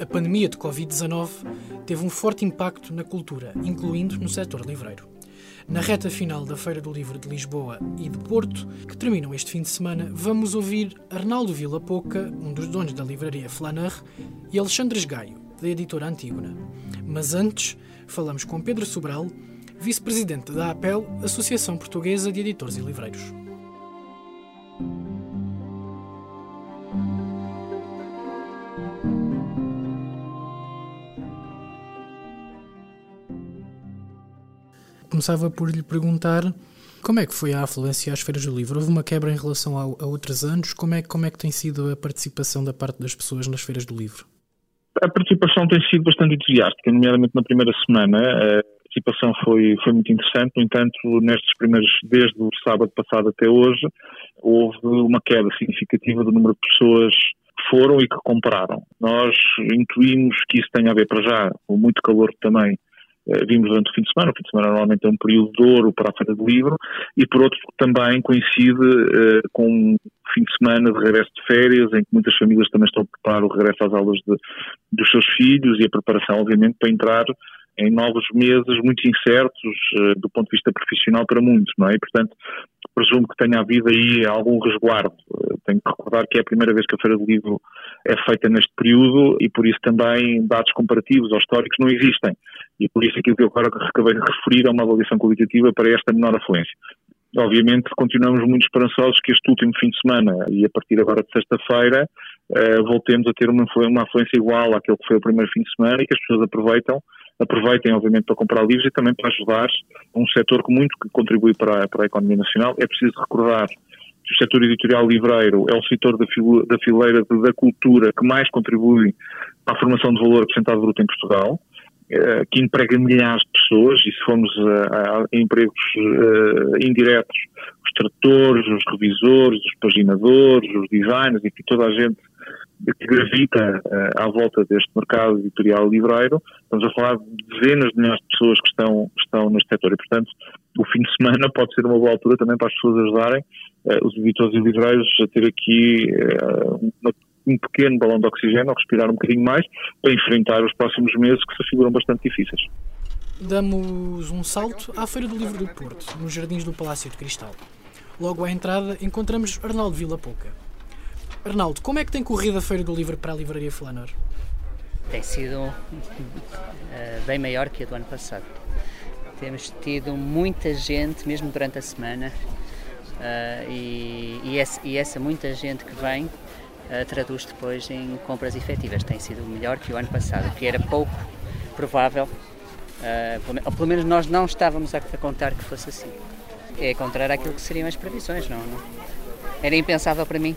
A pandemia de Covid-19 teve um forte impacto na cultura, incluindo no setor livreiro. Na reta final da Feira do Livro de Lisboa e de Porto, que terminam este fim de semana, vamos ouvir Arnaldo Vila Pouca, um dos donos da livraria Flaneur, e Alexandre Esgaio, da editora Antígona. Mas antes, falamos com Pedro Sobral, vice-presidente da APEL, Associação Portuguesa de Editores e Livreiros. Começava por lhe perguntar como é que foi a afluência às feiras do livro? Houve uma quebra em relação a, a outros anos? Como é, como é que tem sido a participação da parte das pessoas nas feiras do livro? A participação tem sido bastante entusiástica, nomeadamente na primeira semana. A participação foi, foi muito interessante, no entanto, nestes primeiros, desde o sábado passado até hoje, houve uma queda significativa do número de pessoas que foram e que compraram. Nós intuímos que isso tem a ver para já com muito calor também vimos durante o fim de semana. O fim de semana normalmente é um período de ouro para a Feira do Livro e, por outro, também coincide uh, com um fim de semana de regresso de férias, em que muitas famílias também estão a preparar o regresso às aulas de, dos seus filhos e a preparação, obviamente, para entrar em novos meses muito incertos uh, do ponto de vista profissional para muitos, não é? E, portanto, presumo que tenha havido aí algum resguardo. Tenho que recordar que é a primeira vez que a Feira do Livro é feita neste período e, por isso, também dados comparativos ou históricos não existem. E, por isso, aquilo que eu agora acabei de referir é uma avaliação qualitativa para esta menor afluência. Obviamente, continuamos muito esperançosos que este último fim de semana e a partir agora de sexta-feira uh, voltemos a ter uma, uma afluência igual àquele que foi o primeiro fim de semana e que as pessoas aproveitam aproveitem, obviamente, para comprar livros e também para ajudar um setor que muito que contribui para, para a economia nacional. É preciso recordar que o setor editorial livreiro é o setor da, da fileira da cultura que mais contribui para a formação de valor acrescentado bruto em Portugal eh, que emprega milhares de pessoas, e se formos a, a empregos uh, indiretos, os tradutores, os revisores, os paginadores, os designers, enfim, toda a gente que gravita uh, à volta deste mercado editorial livreiro, estamos a falar de dezenas de milhares de pessoas que estão, estão neste setor. E, portanto, o fim de semana pode ser uma boa altura também para as pessoas ajudarem uh, os editores e livreiros a ter aqui uma, um pequeno balão de oxigênio, a respirar um bocadinho mais, para enfrentar os próximos meses que se afiguram bastante difíceis. Damos um salto à Feira do Livro do Porto, nos Jardins do Palácio de Cristal. Logo à entrada encontramos Arnaldo Vila Pouca, Arnaldo, como é que tem corrido a Feira do Livro para a Livraria Flanor? Tem sido uh, bem maior que a do ano passado. Temos tido muita gente, mesmo durante a semana, uh, e, e, essa, e, essa, muita gente que vem traduz depois em compras efetivas. Tem sido melhor que o ano passado, que era pouco provável, ou pelo menos nós não estávamos a, contar que fosse assim. É contrário àquilo que seriam as previsões, não, não? Era impensável para mim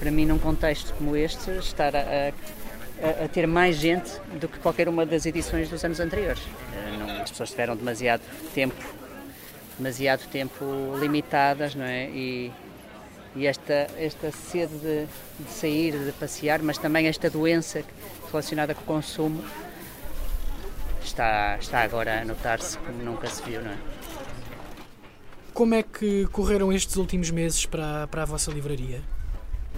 para mim, num contexto como este, estar a, a, a, ter mais gente do que qualquer uma das edições dos anos anteriores. Eh, as pessoas tiveram demasiado tempo, demasiado tempo limitadas, não é? E, e esta, esta sede de, de, sair, de passear, mas também esta doença relacionada com o consumo está, está agora a notar-se como nunca se viu, não é? Como é que correram estes últimos meses para, para a vossa livraria?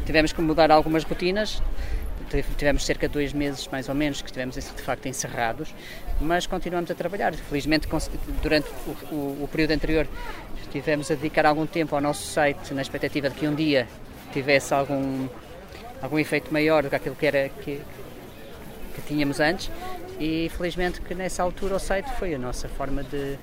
Tivemos que mudar algumas rotinas, tivemos cerca de dois meses mais ou menos que estivemos de facto encerrados, mas continuamos a trabalhar. Felizmente durante o, o, o, período anterior estivemos a dedicar algum tempo ao nosso site na expectativa de que um dia tivesse algum algum efeito maior do que aquilo que era que, que tínhamos antes e felizmente que nessa altura o site foi a nossa forma de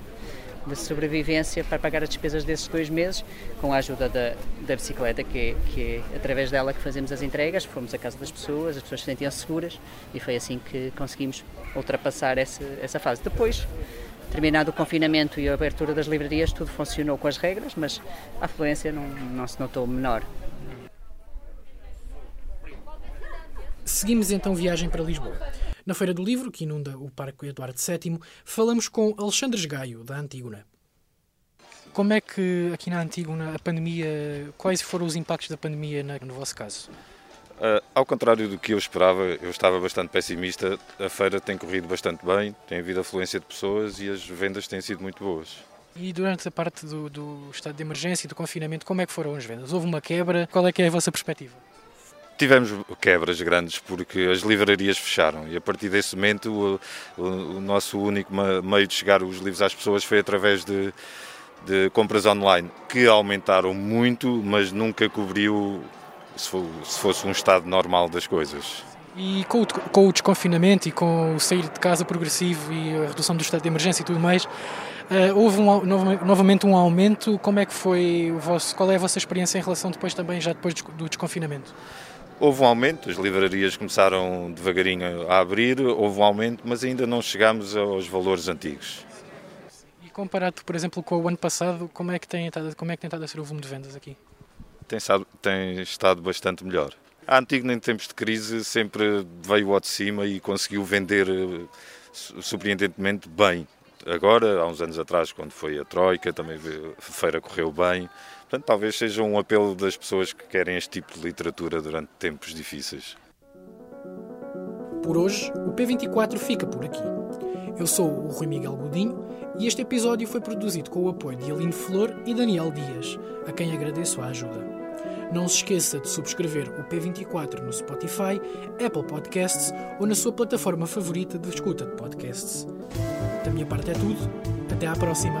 de sobrevivência para pagar as despesas desses dois meses, com a ajuda da, da bicicleta, que é, que é através dela que fazemos as entregas. Fomos à casa das pessoas, as pessoas se sentiam seguras e foi assim que conseguimos ultrapassar essa, essa fase. Depois, terminado o confinamento e a abertura das livrarias, tudo funcionou com as regras, mas a afluência não, não se notou menor. Seguimos então viagem para Lisboa. Na Feira do Livro, que inunda o Parque Eduardo VII, falamos com Alexandre Esgaio, da Antígona. Como é que aqui na Antígona a pandemia, quais foram os impactos da pandemia no vosso caso? Uh, ao contrário do que eu esperava, eu estava bastante pessimista. A feira tem corrido bastante bem, tem havido afluência de pessoas e as vendas têm sido muito boas. E durante a parte do, do estado de emergência e do confinamento, como é que foram as vendas? Houve uma quebra? Qual é que é a vossa perspectiva? Tivemos quebras grandes porque as livrarias fecharam e a partir desse momento o, o, nosso único meio de chegar os livros às pessoas foi através de, de compras online, que aumentaram muito, mas nunca cobriu se fosse um estado normal das coisas. E com o, com o, desconfinamento e com o sair de casa progressivo e a redução do estado de emergência e tudo mais, uh, houve um, novamente um aumento. Como é que foi o vosso, qual é a vossa experiência em relação depois também, já depois do desconfinamento? Houve um aumento, as livrarias começaram devagarinho a abrir, houve um aumento, mas ainda não chegámos aos valores antigos. E comparado, por exemplo, com o ano passado, como é que tem estado, como é que tem estado a ser o volume de vendas aqui? Tem estado, tem estado bastante melhor. A Antigo, em tempos de crise, sempre veio ao de cima e conseguiu vender eh, surpreendentemente bem. Agora, há uns anos atrás, quando foi a Troika, também a feira correu bem. Portanto, talvez seja um apelo das pessoas que querem este tipo de literatura durante tempos difíceis. Por hoje, o P24 fica por aqui. Eu sou o Rui Miguel Godinho e este episódio foi produzido com o apoio de Aline Flor e Daniel Dias, a quem agradeço a ajuda. Não se esqueça de subscrever o P24 no Spotify, Apple Podcasts ou na sua plataforma favorita de escuta de podcasts. Da minha parte é tudo. Até à próxima.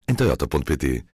em toyota.pt